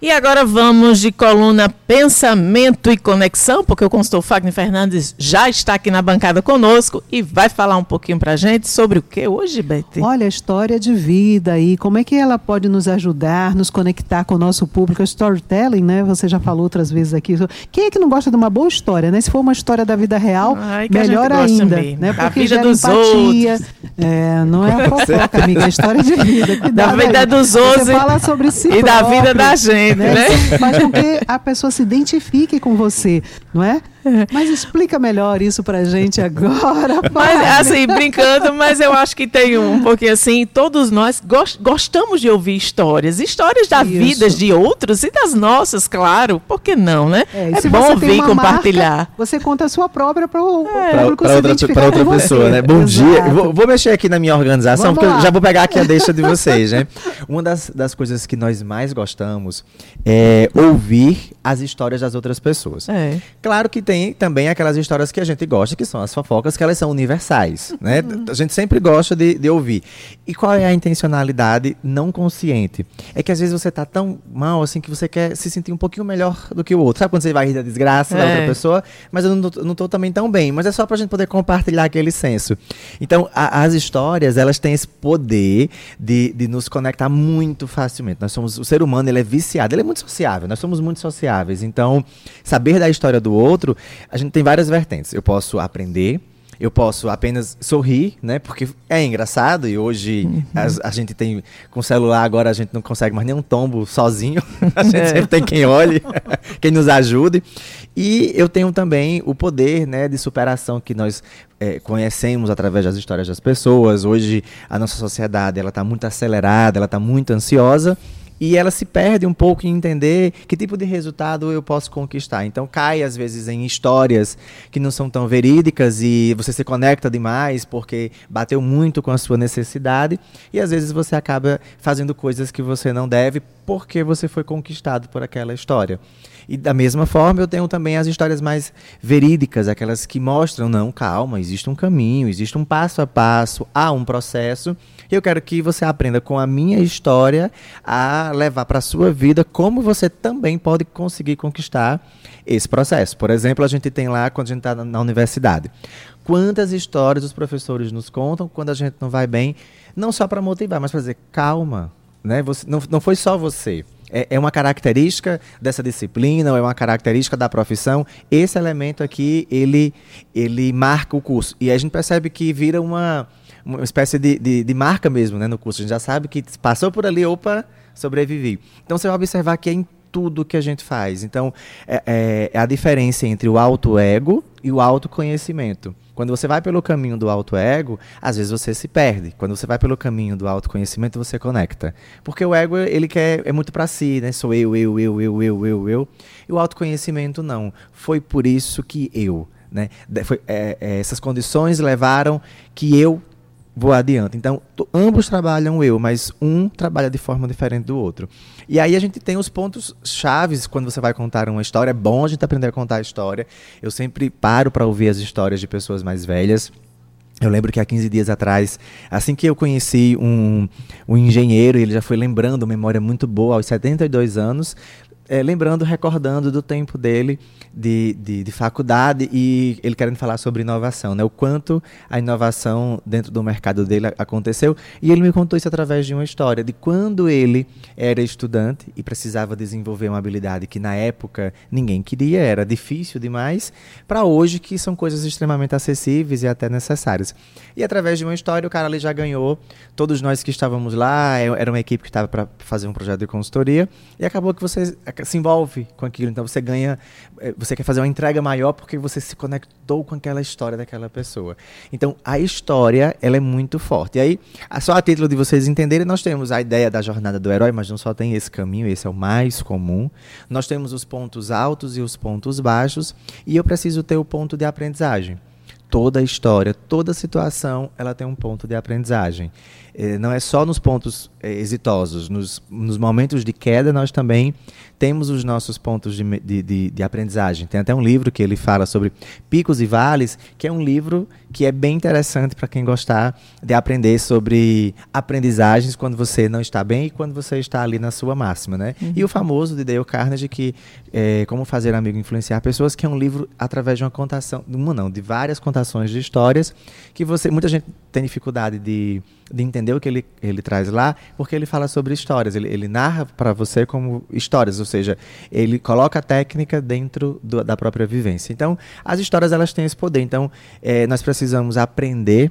E agora vamos de coluna Pensamento e Conexão, porque o consultor Fagner Fernandes já está aqui na bancada conosco e vai falar um pouquinho para a gente sobre o que hoje, Betty? Olha, a história de vida aí, como é que ela pode nos ajudar, nos conectar com o nosso público, storytelling, né? Você já falou outras vezes aqui. Quem é que não gosta de uma boa história, né? Se for uma história da vida real, Ai, melhor ainda, mesmo. né? Porque vida dos empatia. Outros. É, não é a fofoca, amiga, é a história de vida. Cuidado da vida aí. dos outros. Você fala sobre si e próprio, da vida da gente né? né? Faz com que a pessoa se identifique com você, não é? Mas explica melhor isso pra gente agora. Mas, assim, brincando, mas eu acho que tem um pouquinho assim, todos nós gostamos de ouvir histórias, histórias da vida de outros e das nossas, claro, por que não, né? É, é bom ouvir compartilhar. Marca, você conta a sua própria para o é. público pra, outra, pra outra pessoa, né? Bom Exato. dia. Vou, vou, mexer aqui na minha organização, Vamos porque lá. eu já vou pegar aqui a deixa de vocês, né? Uma das, das coisas que nós mais gostamos é ouvir as histórias das outras pessoas. É. Claro que tem também aquelas histórias que a gente gosta, que são as fofocas, que elas são universais, né? Uhum. A gente sempre gosta de, de ouvir. E qual é a intencionalidade não consciente? É que às vezes você tá tão mal assim que você quer se sentir um pouquinho melhor do que o outro. Sabe quando você vai rir da desgraça é. da outra pessoa? Mas eu não tô, não tô também tão bem. Mas é só pra gente poder compartilhar aquele senso. Então, a, as histórias, elas têm esse poder de, de nos conectar muito facilmente. Nós somos, o ser humano, ele é viciado, ele é muito sociável. Nós somos muito sociáveis. Então, saber da história do outro, a gente tem várias vertentes. Eu posso aprender, eu posso apenas sorrir, né? Porque é engraçado e hoje uhum. a, a, gente tem com o celular agora a gente não consegue mais nenhum tombo sozinho. A gente é. sempre tem quem olhe, quem nos ajude. E eu tenho também o poder, né, de superação que nós é, conhecemos através das histórias das pessoas. Hoje a nossa sociedade ela está muito acelerada, ela está muito ansiosa e ela se perde um pouco em entender que tipo de resultado eu posso conquistar. Então cai às vezes em histórias que não são tão verídicas e você se conecta demais porque bateu muito com a sua necessidade e às vezes você acaba fazendo coisas que você não deve porque você foi conquistado por aquela história. E da mesma forma, eu tenho também as histórias mais verídicas, aquelas que mostram, não, calma, existe um caminho, existe um passo a passo, há um processo. Eu quero que você aprenda com a minha história a levar para a sua vida como você também pode conseguir conquistar esse processo. Por exemplo, a gente tem lá quando a gente está na universidade. Quantas histórias os professores nos contam quando a gente não vai bem, não só para motivar, mas para dizer, calma, né? Você, não, não foi só você. É, é, uma característica dessa disciplina, ou é uma característica da profissão. Esse elemento aqui, ele, ele marca o curso. E a gente percebe que vira uma, uma espécie de, de, de marca mesmo né, no curso. A gente já sabe que passou por ali, opa, sobrevivi. Então você vai observar que é em tudo que a gente faz. Então, é, é, é a diferença entre o auto-ego e o autoconhecimento. Quando você vai pelo caminho do auto-ego, às vezes você se perde. Quando você vai pelo caminho do autoconhecimento, você conecta. Porque o ego, ele quer, é muito para si, né? Sou eu, eu, eu, eu, eu, eu, eu. E o autoconhecimento não. Foi por isso que eu. Né? Foi, é, é, essas condições levaram que eu vou adiante. Então, ambos trabalham eu, mas um trabalha de forma diferente do outro. E aí a gente tem os pontos chaves quando você vai contar uma história. É bom a gente aprender a contar a história. Eu sempre paro para ouvir as histórias de pessoas mais velhas. Eu lembro que há 15 dias atrás, assim que eu conheci um, um engenheiro, ele já foi lembrando, memória muito boa, aos 72 anos, é, lembrando, recordando do tempo dele de, de, de, faculdade e ele querendo falar sobre inovação, né? O quanto a inovação dentro do mercado dele aconteceu. E ele me contou isso através de uma história de quando ele era estudante e precisava desenvolver uma habilidade que na época ninguém queria, era difícil demais, para hoje que são coisas extremamente acessíveis e até necessárias. E através de uma história o cara ali já ganhou. Todos nós que estávamos lá, é, era uma equipe que estava para fazer um projeto de consultoria e acabou que você se envolve com aquilo. Então você ganha, eh, você quer fazer uma entrega maior porque você se conectou com aquela história daquela pessoa. Então a história ela é muito forte. E aí, só a título de vocês entenderem, nós temos a ideia da jornada do herói, mas não só tem esse caminho, esse é o mais comum. Nós temos os pontos altos e os pontos baixos, e eu preciso ter o ponto de aprendizagem toda história, toda situação, ela tem um ponto de aprendizagem. É, não é só nos pontos é, exitosos, nos, nos momentos de queda, nós também temos os nossos pontos de, de, de, de, aprendizagem. Tem até um livro que ele fala sobre picos e vales, que é um livro que é bem interessante para quem gostar de aprender sobre aprendizagens quando você não está bem e quando você está ali na sua máxima, né? Uhum. E o famoso de Dale Carnegie, que é, Como Fazer Amigo Influenciar Pessoas, que é um livro através de uma contação, uma não, de várias contações de histórias, que você, muita gente tem dificuldade de, de entender o que ele, ele traz lá, porque ele fala sobre histórias, ele, ele narra para você como histórias, seja, ele coloca a técnica dentro do, da própria vivência. Então, as histórias elas têm esse poder. Então, é, nós precisamos aprender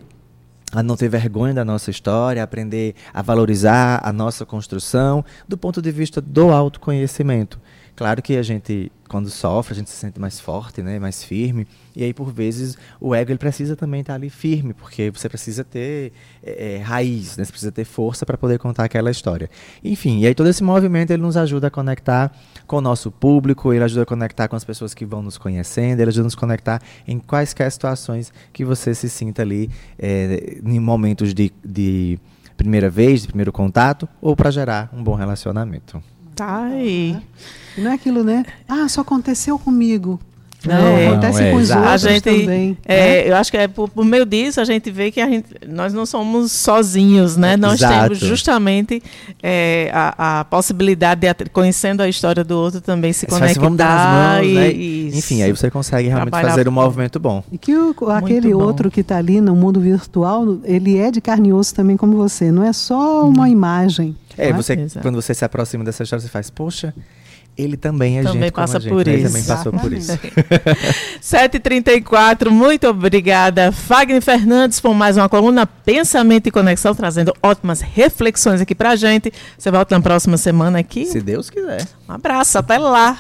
a não ter vergonha da nossa história, aprender a valorizar a nossa construção do ponto de vista do autoconhecimento. Claro que a gente, quando sofre, a gente se sente mais forte, né, mais firme. E aí, por vezes, o ego ele precisa também estar ali firme, porque você precisa ter é, é raiz, né, você precisa ter força para poder contar aquela história. Enfim, e aí todo esse movimento ele nos ajuda a conectar com o nosso público, ele ajuda a conectar com as pessoas que vão nos conhecendo, ele ajuda a nos conectar em quaisquer situações que você se sinta ali é, em momentos de, de primeira vez, de primeiro contato, ou para gerar um bom relacionamento. Tá aí. E não é aquilo, né? Ah, só aconteceu comigo. Não, é, acontece não, é, com os outros a gente, também. É, né? Eu acho que é por, por, meio disso a gente vê que a gente, nós não somos sozinhos, né? Nós Exato. temos justamente é, a, a, possibilidade de, conhecendo a história do outro, também se conectar. Assim, vamos dar as mãos, e, né? e, Enfim, aí você consegue realmente fazer um movimento bom. E que o, aquele outro que está ali no mundo virtual, ele é de carne e osso também como você, não é só uma hum. imagem. É, você, quando você se aproxima dessa história, você faz, poxa, ele também é também gente passa gente, por né? isso. Ele também passou por isso. 7h34, muito obrigada, Fagner Fernandes, por mais uma coluna Pensamento e Conexão, trazendo ótimas reflexões aqui pra gente. Você volta na próxima semana aqui? Se Deus quiser. Um abraço, até lá.